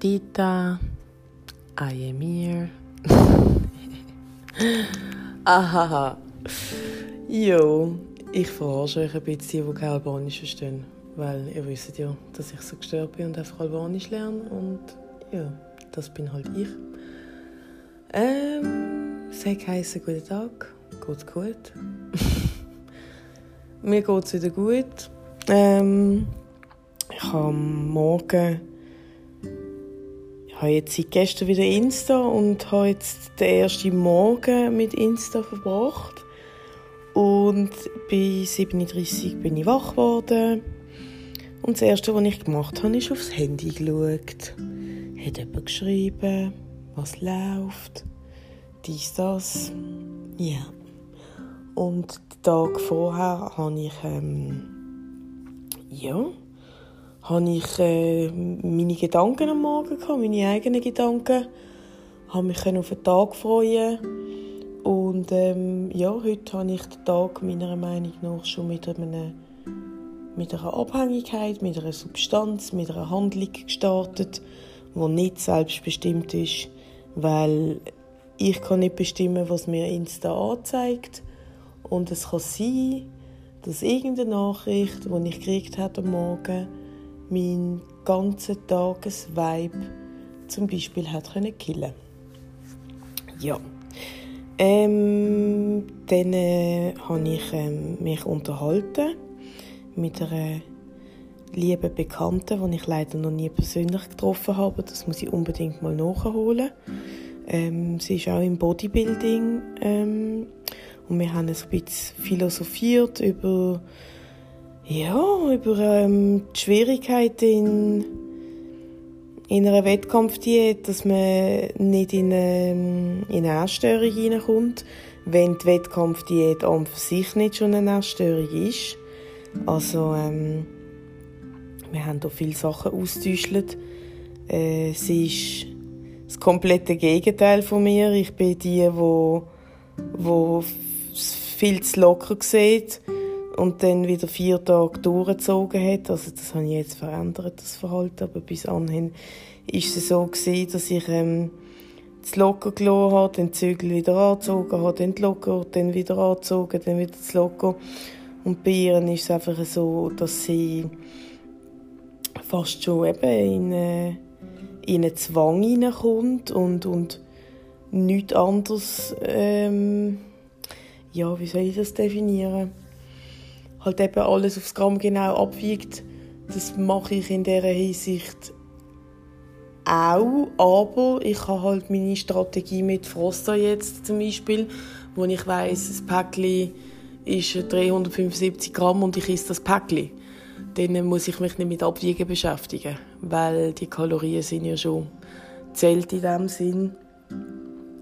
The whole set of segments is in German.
Am here. Ahaha. Jo, ich verarsche euch ein bisschen, die kein Albanisch verstehen. Weil ihr wisst ja, dass ich so gestört bin und einfach Albanisch lerne. Und ja, das bin halt ich. Ähm, sag heißen guten Tag. Geht's gut? Mir geht's wieder gut. Ähm, ich habe morgen habe jetzt seit gestern wieder Insta und habe jetzt den ersten Morgen mit Insta verbracht. Und bei 37 bin ich wach geworden. Und das Erste, was ich gemacht habe, ist aufs Handy geschaut. Hat jemand geschrieben, was läuft, dies, das. Ja. Und den Tag vorher habe ich, ähm, ja, habe ich äh, meine Gedanken am Morgen gehabt, meine eigenen Gedanken, habe mich auf den Tag freuen und ähm, ja, heute habe ich den Tag meiner Meinung nach schon mit einer, mit einer Abhängigkeit, mit einer Substanz, mit einer Handlung gestartet, die nicht selbstbestimmt ist, weil ich kann nicht bestimmen, was mir Insta anzeigt. Und es kann sein, dass irgendeine Nachricht, die ich gekriegt habe am Morgen, meinen ganzen Tagesvibe zum Beispiel hat können killen. Ja. Ähm, dann äh, habe ich ähm, mich unterhalten mit einer lieben Bekannten, die ich leider noch nie persönlich getroffen habe. Das muss ich unbedingt mal nachholen. Ähm, sie ist auch im Bodybuilding ähm, und wir haben ein bisschen philosophiert über ja, über ähm, die Schwierigkeiten in, in einer Wettkampfdiät, dass man nicht in eine, ähm, in eine Essstörung hineinkommt, wenn die Wettkampfdiät an für sich nicht schon eine Essstörung ist. Also, ähm, wir haben hier viele Sachen austauscht. Äh, sie ist das komplette Gegenteil von mir. Ich bin die, wo, wo viel zu locker sieht und dann wieder vier Tage durchgezogen hat. Also das habe ich jetzt verändert, das Verhalten, aber bis anhin ist es so gewesen, dass ich ähm, das Locker gelassen habe, den Zügel wieder angezogen habe, dann Locker, dann wieder angezogen, dann wieder das Locker. Und bei ihr ist es einfach so, dass sie fast schon eben in, äh, in einen Zwang hineinkommt und, und nichts anderes, ähm, ja, wie soll ich das definieren? Halt eben alles aufs Gramm genau abwiegt. Das mache ich in dieser Hinsicht auch, aber ich habe halt meine Strategie mit Froster jetzt zum Beispiel, wo ich weiß, das Päckchen ist 375 Gramm und ich esse das Päckchen. Dann muss ich mich nicht mit Abwiegen beschäftigen, weil die Kalorien sind ja schon zählt in dem Sinn.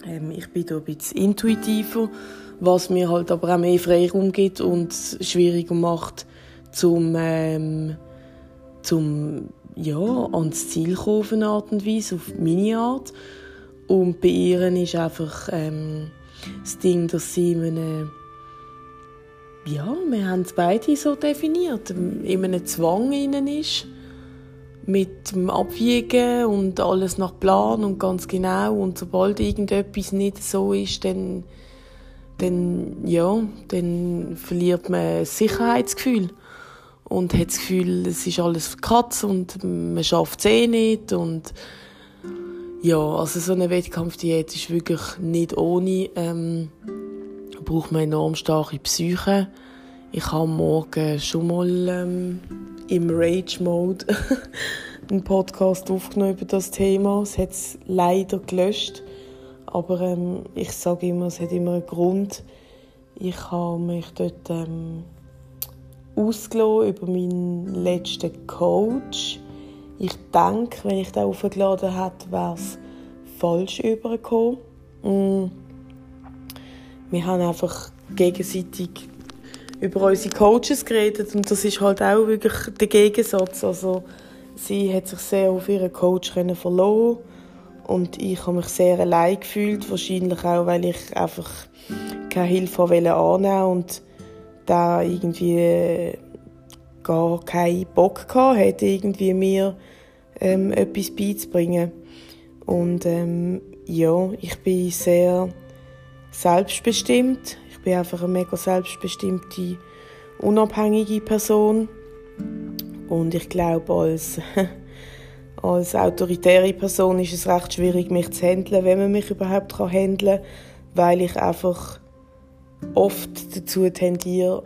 Ähm, ich bin da ein bisschen intuitiver was mir halt aber auch mehr Freiraum gibt und schwieriger macht, zum, ähm, zum ja, ans Ziel kommen auf eine Art und Weise, auf meine Art. Und bei ihr ist einfach ähm, das Ding, dass sie in einem ja, wir haben es beide so definiert, in einem Zwang innen ist, mit dem Abwiegen und alles nach Plan und ganz genau und sobald irgendetwas nicht so ist, dann dann, ja, dann verliert man das Sicherheitsgefühl und hat das Gefühl, es ist alles verkratzt und man schafft es eh nicht und ja, also so eine Wettkampfdiät ist wirklich nicht ohne, ähm, braucht man enorm starke Psyche. Ich habe morgen schon mal ähm, im Rage-Mode einen Podcast aufgenommen über das Thema. Es hat es leider gelöscht. Aber ähm, ich sage immer, es hat immer einen Grund. Ich habe mich dort ähm, über meinen letzten Coach. Ich denke, wenn ich den aufgeladen hätte, wäre es falsch übergekommen. Mm. Wir haben einfach gegenseitig über unsere Coaches geredet und das ist halt auch wirklich der Gegensatz. Also sie hat sich sehr auf ihren Coach verloren und ich habe mich sehr allein gefühlt, wahrscheinlich auch, weil ich einfach keine Hilfe annehmen und da irgendwie gar keinen Bock hatte, irgendwie mir ähm, etwas beizubringen. Und ähm, ja, ich bin sehr selbstbestimmt. Ich bin einfach eine mega selbstbestimmte, unabhängige Person. Und ich glaube, als, als autoritäre Person ist es recht schwierig, mich zu handeln, wenn man mich überhaupt handeln kann, weil ich einfach oft dazu tendiere,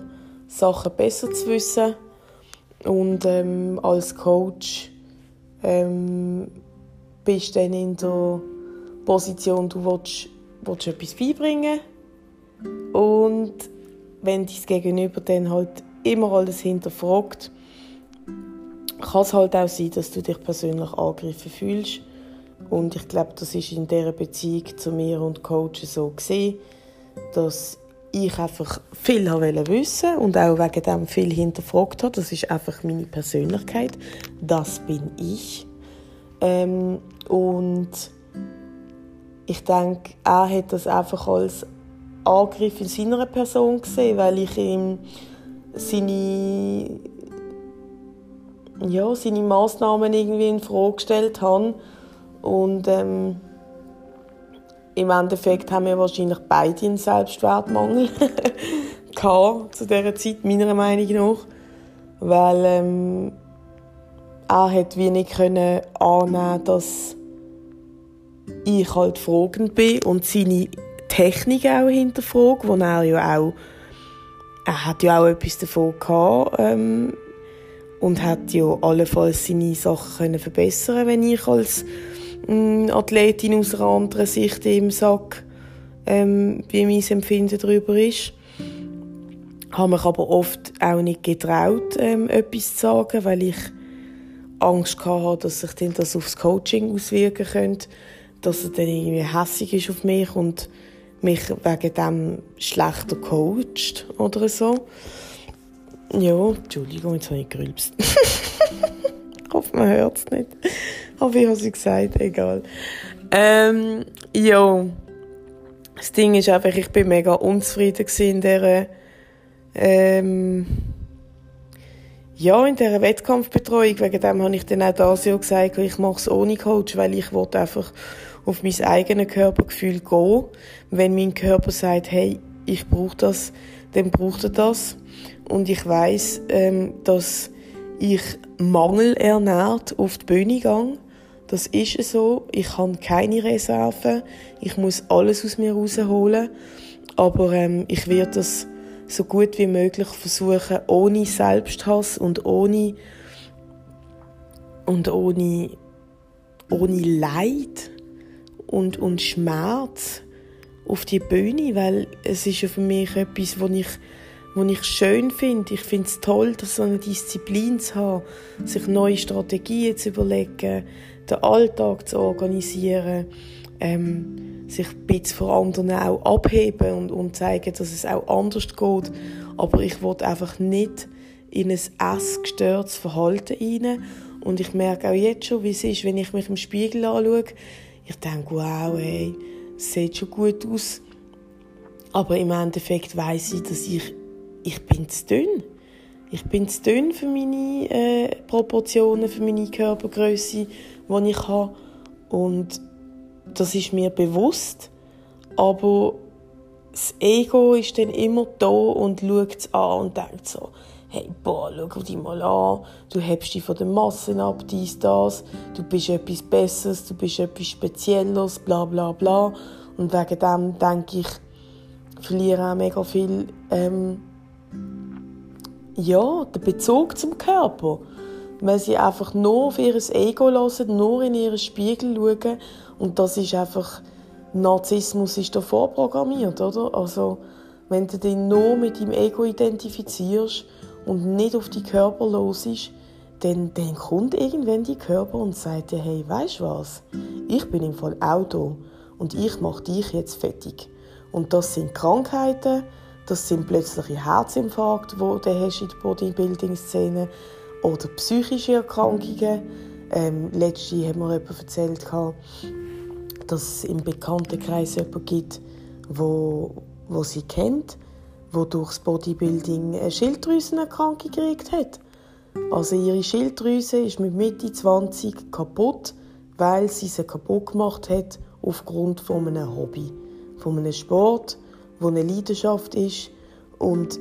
Sachen besser zu wissen. Und ähm, als Coach ähm, bist du dann in der Position, du willst, willst etwas beibringen und wenn dein Gegenüber dann halt immer alles hinterfragt, kann es halt auch sein, dass du dich persönlich angegriffen fühlst. Und ich glaube, das ist in dieser Beziehung zu mir und Coach so gesehen, dass ich einfach viel wissen und auch wegen dem viel hinterfragt habe. Das ist einfach meine Persönlichkeit. Das bin ich. Ähm, und ich denke, er hat das einfach als Angriff in seiner Person gesehen, weil ich ihm seine, ja, seine Massnahmen irgendwie in Frage gestellt habe. Und ähm, im Endeffekt haben wir wahrscheinlich beide einen Selbstwertmangel zu dieser Zeit, meiner Meinung nach. Weil ähm, er hat wie nicht können annehmen, dass ich halt fragend bin und seine Technik auch hinterfragt, wo er ja auch er hat ja auch etwas davon gehabt ähm, und hat ja allenfalls seine Sachen können verbessern wenn ich als ähm, Athletin aus einer anderen Sicht im Sack ähm, wie mein Empfinden darüber ist habe mich aber oft auch nicht getraut ähm, etwas zu sagen weil ich Angst hatte, dass sich dann das aufs Coaching auswirken könnte, dass er dann irgendwie hässig ist auf mich und mich wegen dem schlechter coacht oder so. Ja, Entschuldigung, jetzt habe ich gerülpst. ich hoffe, man hört es nicht. Aber ich habe es gesagt, egal. Ähm, ja, das Ding ist einfach, ich bin mega unzufrieden in dieser ähm, ja, in dieser Wettkampfbetreuung, wegen dem habe ich dann auch das Jahr gesagt, ich mache es ohne Coach, weil ich wollte einfach auf mein eigenes Körpergefühl gehen. Wenn mein Körper sagt, hey, ich brauche das, dann braucht er das. Und ich weiß, ähm, dass ich mangelernährt auf die Bühne gehe. Das ist so. Ich habe keine Reserven. Ich muss alles aus mir rausholen. Aber ähm, ich werde das so gut wie möglich versuchen, ohne Selbsthass und ohne und ohne, ohne Leid und, und Schmerz auf die Bühne, weil es ist ja für mich etwas, was ich, was ich schön finde. Ich finde es toll, dass so eine Disziplin zu haben, sich neue Strategien zu überlegen, den Alltag zu organisieren, ähm, sich ein bisschen von anderen auch abheben und, und zeigen, dass es auch anders geht. Aber ich will einfach nicht in ein essgestörtes Verhalten rein. Und ich merke auch jetzt schon, wie es ist, wenn ich mich im Spiegel anschaue. Ich denke, wow, hey, sieht schon gut aus. Aber im Endeffekt weiß ich, dass ich, ich bin zu dünn. Ich bin zu dünn für meine äh, Proportionen, für meine Körpergröße, die ich habe. Und das ist mir bewusst, aber das Ego ist dann immer da und schaut es an und denkt so, hey, boah, schau dich mal an, du hebst dich von den Massen ab, dies, das, du bist etwas Besseres, du bist etwas Spezielles, bla bla bla. Und wegen dem denke ich, verliere auch mega viel, ähm, ja, den Bezug zum Körper. Weil sie einfach nur auf ihr Ego hören, nur in ihren Spiegel schauen und das ist einfach, Narzissmus ist da vorprogrammiert, oder? Also, wenn du dich nur mit deinem Ego identifizierst und nicht auf die Körper los ist, dann, dann kommt irgendwann die Körper und sagt dir, hey, weißt du was? Ich bin im Fall auch da und ich mache dich jetzt fertig. Und das sind Krankheiten, das sind plötzliche Herzinfarkte, die du hast in der Bodybuilding-Szene oder psychische Erkrankungen. Ähm, letzte hat mir jemand erzählt, dass es im Bekanntenkreis jemanden gibt, wo, wo sie kennt, wo durchs Bodybuilding eine Schilddrüsenerkrankung gekriegt hat. Also ihre Schilddrüse ist mit Mitte 20 kaputt, weil sie sie kaputt gemacht hat aufgrund von einem Hobby, von einem Sport, wo eine Leidenschaft ist und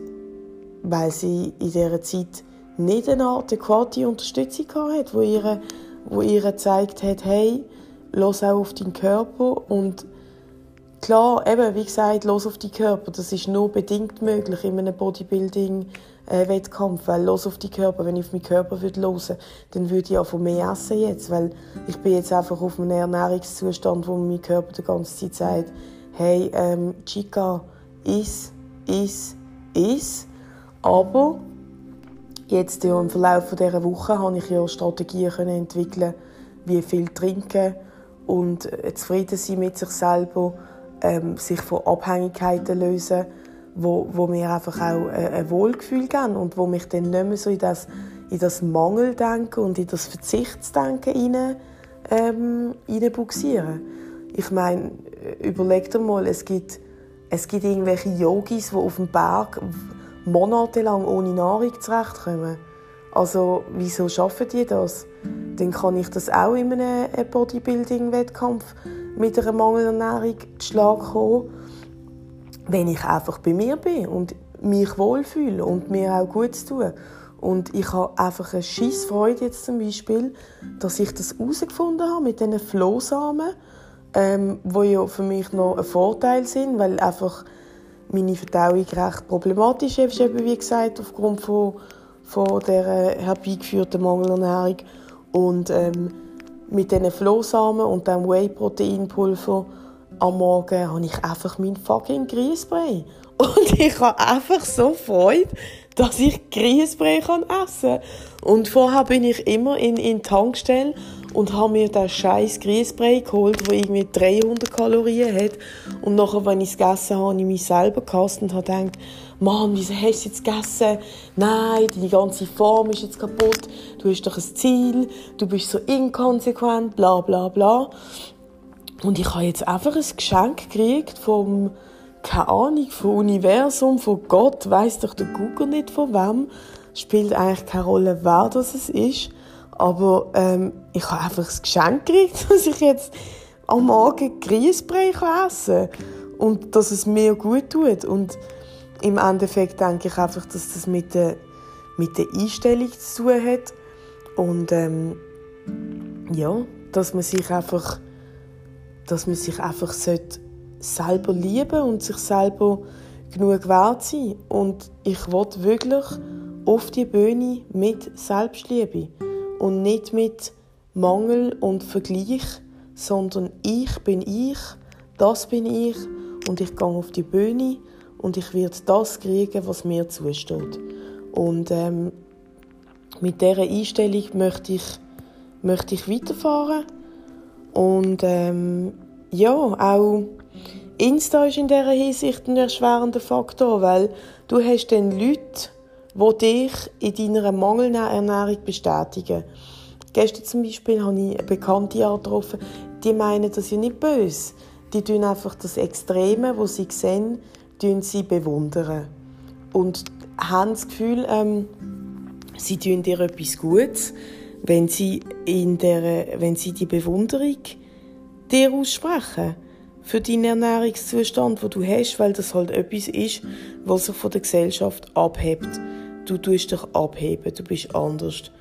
weil sie in dieser Zeit nicht eine adäquate Unterstützung hatte, wo ihr, wo ihr gezeigt hat, hey, los auch auf deinen Körper und klar, eben, wie gesagt, los auf deinen Körper, das ist nur bedingt möglich in einem Bodybuilding-Wettkampf, weil los auf deinen Körper, wenn ich auf meinen Körper würde hören, dann würde ich auch von mehr essen jetzt, weil ich bin jetzt einfach auf einem Ernährungszustand, wo mein Körper die ganze Zeit sagt, hey, ähm, Chica, iss, iss, iss, aber jetzt ja, im Verlauf dieser Woche habe ich ja Strategien entwickeln, wie viel trinken und äh, zufrieden sein mit sich selber, ähm, sich von Abhängigkeiten lösen, wo, wo mir einfach auch äh, ein Wohlgefühl geben und wo mich dann nicht mehr so in das, in das Mangeldenken und in das Verzichtsdenken hinein, ähm, hineinbuxieren. Ich meine, äh, überleg dir mal, es gibt, es gibt irgendwelche Yogis, die auf dem Berg monatelang ohne Nahrung zurechtkommen. Also, wieso schaffen die das? Dann kann ich das auch in einem Bodybuilding-Wettkampf mit einer Mangelernährung zu Schlag kommen, wenn ich einfach bei mir bin und mich wohlfühle und mir auch gut tue. Und ich habe einfach eine Schissfreude jetzt zum Beispiel, dass ich das herausgefunden habe mit diesen Flohsamen, ähm, wo ja für mich noch ein Vorteil sind, weil einfach meine Verdauung recht problematisch ist, eben wie gesagt, aufgrund von, von der herbeigeführten Mangelernährung. Und ähm, mit diesen Flohsamen und dem Whey-Proteinpulver am Morgen habe ich einfach meinen fucking Grießbrei. Und ich habe einfach so Freude, dass ich Grießbrei essen kann. Und vorher bin ich immer in, in die Tankstelle und habe mir den scheiß Grießbrei geholt, der irgendwie 300 Kalorien hat. Und nachher, wenn ich es gegessen habe, habe ich mich selber gehasst und habe gedacht, Mann, wieso hast du jetzt gegessen? Nein, deine ganze Form ist jetzt kaputt. Du hast doch ein Ziel. Du bist so inkonsequent, bla bla bla. Und ich habe jetzt einfach ein Geschenk gekriegt vom, keine Ahnung, vom Universum, von Gott, weiss doch der Google nicht von wem. Spielt eigentlich keine Rolle, wer das ist. Aber ähm, ich habe einfach ein Geschenk gekriegt, dass ich jetzt am Morgen Grießbrei essen kann. Und dass es mir gut tut. Und im Endeffekt denke ich einfach, dass das mit der, mit der Einstellung zu tun hat. Und ähm, ja, dass man sich einfach, dass man sich einfach selber lieben und sich selber genug wert sein. Und ich will wirklich auf die Bühne mit Selbstliebe und nicht mit Mangel und Vergleich, sondern ich bin ich, das bin ich und ich gehe auf die Bühne und ich werde das kriegen, was mir zusteht. Und ähm, mit dieser Einstellung möchte ich, möchte ich weiterfahren und ähm, ja, auch Insta ist in dieser Hinsicht ein erschwerender Faktor, weil du hast dann Leute, die dich in deiner mangelnden Ernährung bestätigen. Gestern zum Beispiel habe ich eine Bekannte getroffen, die meinen das ja nicht böse. Die tun einfach das Extreme, wo sie sehen, tun sie bewundern. Und haben das Gefühl, ähm, sie tun dir etwas Gutes, wenn sie, in der, wenn sie die Bewunderung dir aussprechen für deinen Ernährungszustand, wo du hast, weil das halt etwas ist, was sich von der Gesellschaft abhebt du tust dich abheben, du bist anders.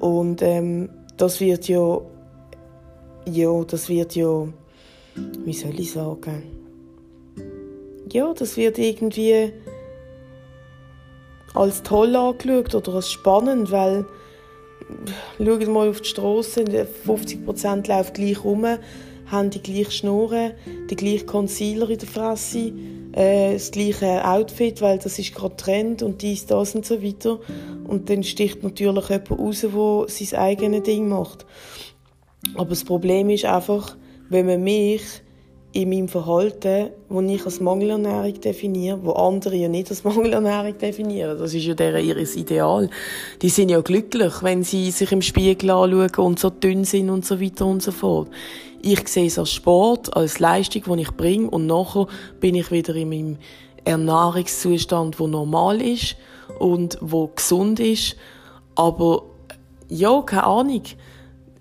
Und ähm, das wird ja, ja, das wird ja, wie soll ich sagen, ja, das wird irgendwie als toll angeschaut oder als spannend, weil schaut mal auf die Straße, 50% läuft gleich rum, haben die gleiche Schnurren, die gleiche Concealer in der Fresse, äh, das gleiche Outfit, weil das ist gerade Trend und dies, das und so weiter. Und dann sticht natürlich jemand raus, der sein eigenes Ding macht. Aber das Problem ist einfach, wenn man mich in meinem Verhalten, wo ich als Mangelernährung definiere, wo andere ja nicht als Mangelernährung definieren. Das ist ja deren ihres Ideal. Die sind ja glücklich, wenn sie sich im Spiegel anschauen und so dünn sind und so weiter und so fort. Ich sehe es als Sport, als Leistung, die ich bringe und nachher bin ich wieder in meinem Ernährungszustand, wo normal ist und wo gesund ist. Aber ja, keine Ahnung.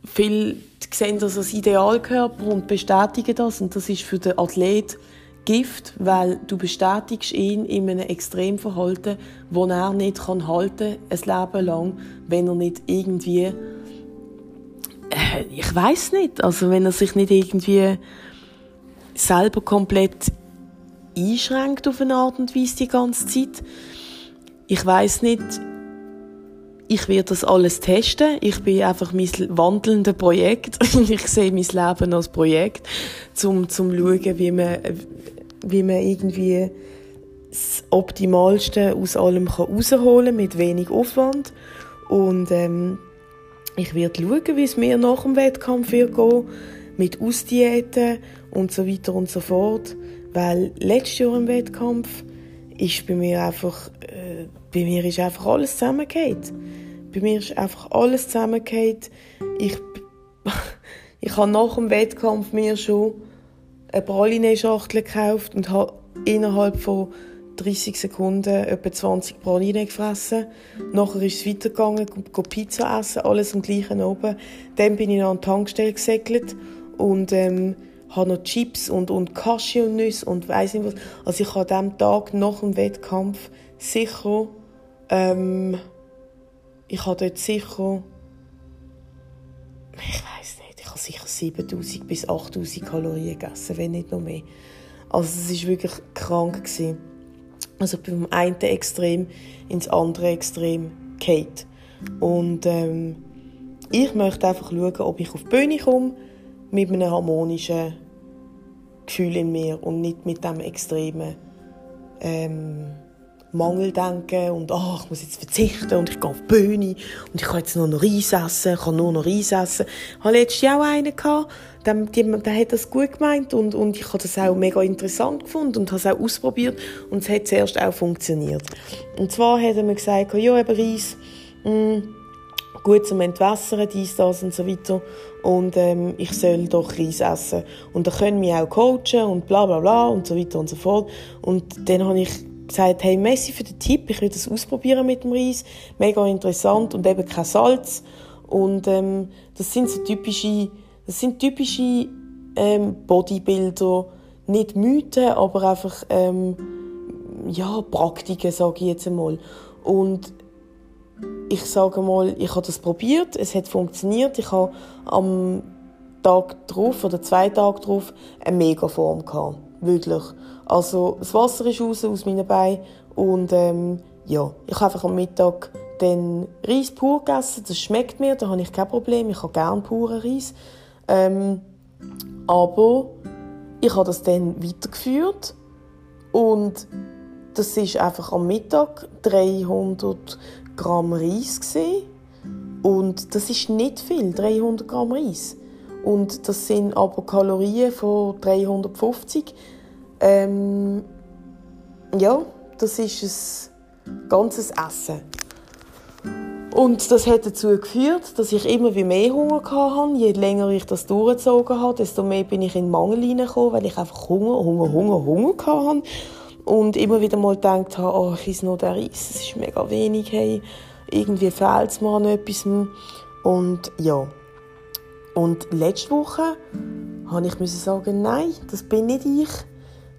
Viele sehen das als Idealkörper und bestätigen das. Und das ist für den Athlet Gift, weil du bestätigst ihn in einem Extremverhalten, das er nicht halten kann, ein Leben lang, wenn er nicht irgendwie, ich weiß nicht, also wenn er sich nicht irgendwie selber komplett einschränkt auf eine Art und Weise die ganze Zeit. Ich weiß nicht, ich werde das alles testen. Ich bin einfach mein wandelndes Projekt. ich sehe mein Leben als Projekt, um zu schauen, wie man, wie man irgendwie das Optimalste aus allem herausholen kann, mit wenig Aufwand. Und ähm, ich werde schauen, wie es mir nach dem Wettkampf wird gehen, mit Ausdiäten und so weiter und so fort. Weil letztes Jahr im Wettkampf ist bei mir einfach, äh, bei mir ist einfach alles zusammengefallen. Bei mir ist einfach alles zusammengefallen. Ich, ich habe nach dem Wettkampf mir schon eine Praline-Schachtel gekauft und habe innerhalb von 30 Sekunden etwa 20 Praline gefressen. Nachher ist es weitergegangen, Pizza essen, alles am gleichen oben. Dann bin ich an die Tankstelle gesegelt und ähm, habe noch Chips und, und Cashewnüsse und weiss nicht was. Also ich habe an diesem Tag nach dem Wettkampf sicher, ähm, ich habe dort sicher, ich weiß nicht, ich habe sicher 7000 bis 8000 Kalorien gegessen, wenn nicht noch mehr. Also es war wirklich krank. Gewesen. Also vom einen Extrem ins andere Extrem geht. Und ähm, ich möchte einfach schauen, ob ich auf die Bühne komme mit einem harmonischen Gefühl in mir und nicht mit dem extremen ähm, Mangeldenken und oh, ich muss jetzt verzichten und ich gehe auf die Bühne und ich kann jetzt nur noch Reis essen, ich kann nur noch Reis essen. Ich hatte letztes Jahr auch einen, der, der hat das gut gemeint und, und ich habe das auch mega interessant gefunden und habe es auch ausprobiert und es hat zuerst auch funktioniert. Und zwar hat er mir gesagt, ja, eben Reis, mm, gut zum Entwässern, dies, das und so weiter. Und ähm, ich soll doch Reis essen. Und da können mich auch coachen und bla bla bla und so weiter und so fort. Und dann habe ich gesagt, hey, Messi für den Tipp, ich will das ausprobieren mit dem Reis. Mega interessant und eben kein Salz. Und ähm, das sind so typische, das sind typische ähm, Bodybuilder, nicht Mythen, aber einfach ähm, ja, Praktiken, sage ich jetzt einmal. Und ich sage mal, ich habe das probiert, es hat funktioniert. Ich habe am Tag drauf oder zwei Tage drauf eine Megaform gehabt. Wirklich. Also, das Wasser ist raus aus meinen Beinen und, ähm, ja, ich habe einfach am Mittag den Reis pur gegessen. Das schmeckt mir, da habe ich kein Problem. Ich habe gerne puren Reis. Ähm, aber ich habe das dann weitergeführt und das ist einfach am Mittag 300 Gramm Reis gewesen. und das ist nicht viel, 300 Gramm Reis. Und das sind aber Kalorien von 350. Ähm, ja, das ist ein ganzes Essen. Und das hat dazu geführt, dass ich immer wie mehr Hunger hatte. Je länger ich das durchgezogen habe, desto mehr bin ich in den Mangel hineingekommen, weil ich einfach Hunger, Hunger, Hunger, Hunger hatte und immer wieder mal gedacht habe, oh, ich esse noch den Reis, es ist mega wenig, hey, irgendwie fehlt es mir an etwas. Und ja. Und letzte Woche habe ich sagen, nein, das bin nicht ich.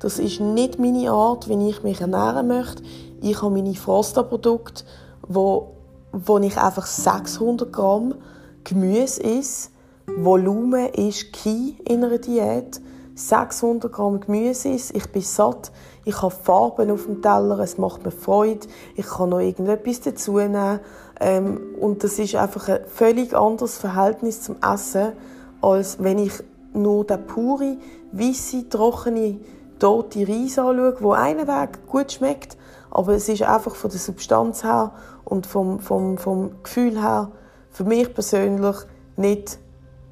Das ist nicht meine Art, wie ich mich ernähren möchte. Ich habe meine Frosta-Produkte, wo, wo ich einfach 600 Gramm Gemüse esse. Volumen ist Key in einer Diät. 600 Gramm Gemüse ist. Ich bin satt. Ich habe Farben auf dem Teller. Es macht mir Freude. Ich kann noch irgendetwas dazu nehmen. Ähm, und das ist einfach ein völlig anderes Verhältnis zum Essen, als wenn ich nur den pure, weisse, trockene, tote Reis anschaue, wo einen Weg gut schmeckt, aber es ist einfach von der Substanz her und vom, vom, vom Gefühl her für mich persönlich nicht,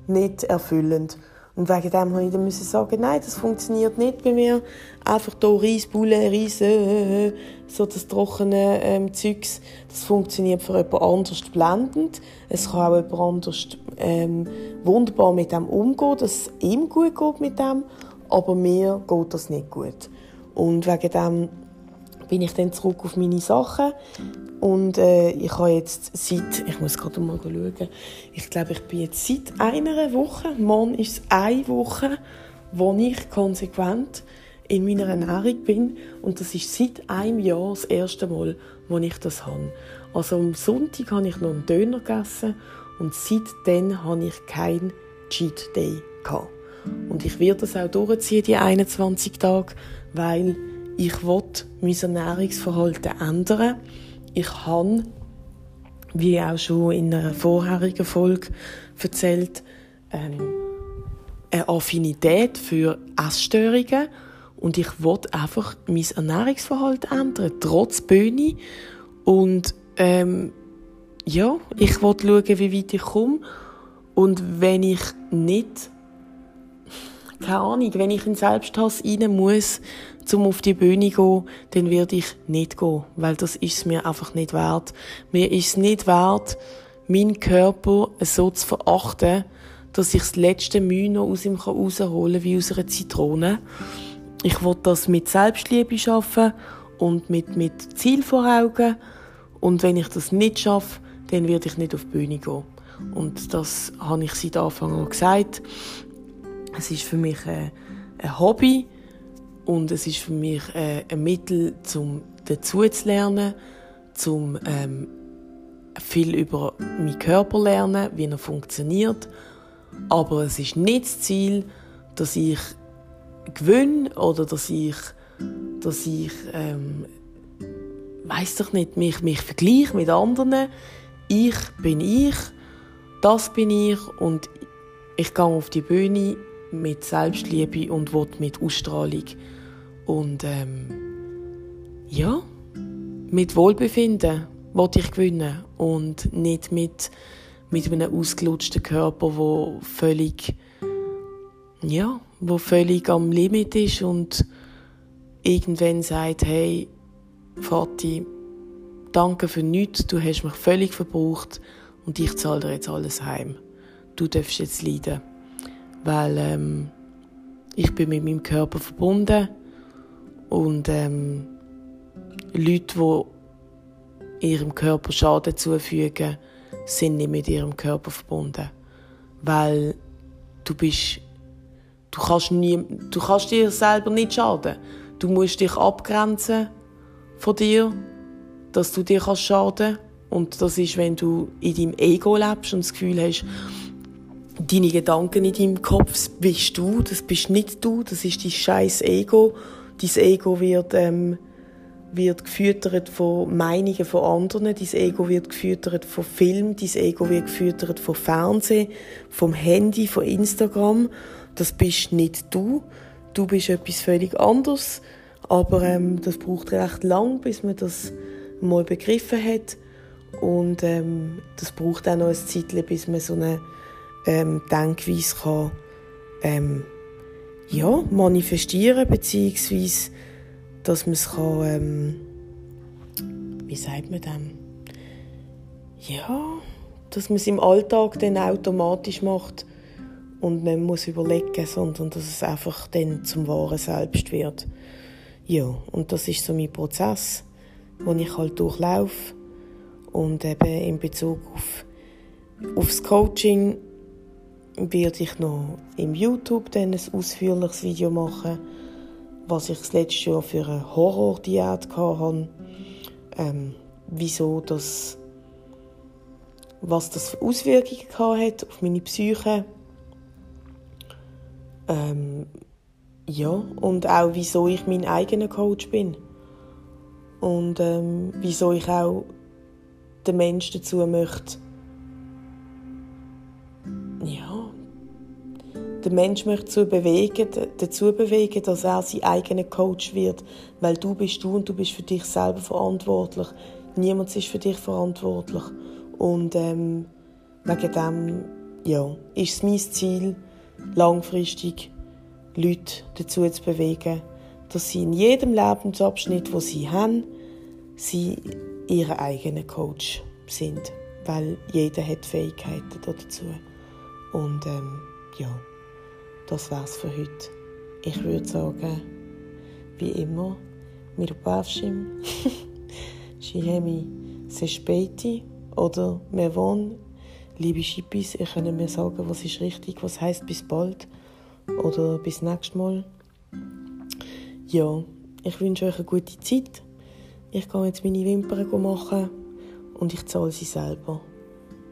nicht erfüllend. Und wegen dem musste ich dann sagen, nein, das funktioniert nicht bei mir. Einfach hier Reis, Bulle, Reis, äh, so das trockene ähm, Zeugs. Das funktioniert für jemand anders blendend. Es kann auch jemand anders ähm, wunderbar mit dem umgehen, dass es ihm gut geht mit dem. Aber mir geht das nicht gut. Und wegen dem bin ich dann zurück auf meine Sachen und äh, ich habe jetzt seit, ich muss gerade mal schauen, ich glaube, ich bin jetzt seit einer Woche, morgen ist es eine Woche, wo ich konsequent in meiner Ernährung bin und das ist seit einem Jahr das erste Mal, wo ich das habe. Also am Sonntag habe ich noch einen Döner gegessen und seitdem habe ich keinen Cheat Day gehabt. Und ich werde das auch durchziehen, die 21 Tage, weil ich will mein Ernährungsverhalten ändern. Ich habe, wie auch schon in einer vorherigen Folge erzählt, ähm, eine Affinität für Essstörungen. Und ich will einfach mein Ernährungsverhalten ändern, trotz Bühne. Und ähm, ja, ich will schauen, wie weit ich komme. Und wenn ich nicht keine Ahnung, wenn ich in Selbsthass rein muss, um auf die Bühne zu gehen, dann werde ich nicht gehen, weil das ist mir einfach nicht wert. Mir ist es nicht wert, meinen Körper so zu verachten, dass ich das letzte Mühe noch aus ihm rausholen kann, wie aus einer Zitrone. Ich will das mit Selbstliebe schaffen und mit, mit Ziel vor Augen. Und wenn ich das nicht schaffe, dann werde ich nicht auf die Bühne gehen. Und das habe ich seit Anfang an gesagt. Es ist für mich ein, ein Hobby und es ist für mich ein, ein Mittel, um dazu zu lernen, um ähm, viel über meinen Körper zu lernen, wie er funktioniert. Aber es ist nicht das Ziel, dass ich gewinne oder dass ich, dass ich ähm, weiß doch nicht, mich, mich vergleiche mit anderen. Ich bin ich, das bin ich und ich gehe auf die Bühne mit Selbstliebe und will mit Ausstrahlung und ähm, ja, mit Wohlbefinden wollte ich gewinnen und nicht mit, mit einem ausgelutschten Körper, wo völlig, ja, wo völlig am Limit ist und irgendwann sagt, hey, Vati, danke für nichts, du hast mich völlig verbraucht und ich zahle dir jetzt alles heim. Du darfst jetzt leiden weil ähm, ich bin mit meinem Körper verbunden und ähm, Leute, die ihrem Körper Schaden zufügen, sind nicht mit ihrem Körper verbunden, weil du bist, du kannst nie, du kannst dir selber nicht schaden. Du musst dich abgrenzen von dir, dass du dir kannst schaden und das ist, wenn du in deinem Ego lebst und das Gefühl hast, deine Gedanken in deinem Kopf bist du, das bist nicht du, das ist dein scheiß Ego. Dein Ego wird, ähm, wird gefüttert von Meinungen von anderen, dein Ego wird gefüttert von Film, dein Ego wird gefüttert von Fernsehen, vom Handy, von Instagram. Das bist nicht du. Du bist etwas völlig anderes. Aber ähm, das braucht recht lang, bis man das mal begriffen hat. Und ähm, das braucht auch noch ein Zeit, bis man so eine ähm, Denkweise kann ähm, ja, manifestieren beziehungsweise dass man es kann, ähm, wie sagt man dem? Ja, dass man es im Alltag dann automatisch macht und nicht muss überlegen, sondern dass es einfach dann zum wahren Selbst wird. Ja, und das ist so mein Prozess, den ich halt durchlaufe und eben in Bezug auf aufs Coaching werde ich noch im YouTube dann ein ausführliches Video machen, was ich das letzte Jahr für eine Horror-Diät hatte. Ähm, wieso das, was das für Auswirkungen hat auf meine Psyche. Ähm, ja, und auch wieso ich mein eigener Coach bin. Und ähm, wieso ich auch den Menschen dazu möchte, ja, den Menschen möchte dazu bewegen, dazu bewegen, dass er sein eigener Coach wird, weil du bist du und du bist für dich selber verantwortlich. Niemand ist für dich verantwortlich. Und ähm, wegen dem ja, ist es mein Ziel, langfristig Leute dazu zu bewegen, dass sie in jedem Lebensabschnitt, wo sie haben, sie ihren eigenen Coach sind, weil jeder hat Fähigkeiten dazu. Und ähm, ja, das war's für heute. Ich würde sagen, wie immer, mi rupavšim, Shihemi Sespeti oder Mevon, liebe Schippis, ihr könnt mir sagen, was ist richtig, was heißt bis bald oder bis nächstes Mal. Ja, ich wünsche euch eine gute Zeit. Ich gehe jetzt meine Wimpern machen und ich zahle sie selber,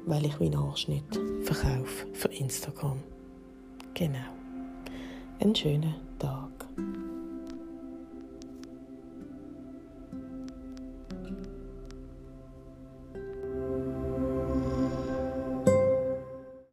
weil ich meinen Haarschnitt verkaufe für Instagram. Genau. Einen schönen Tag.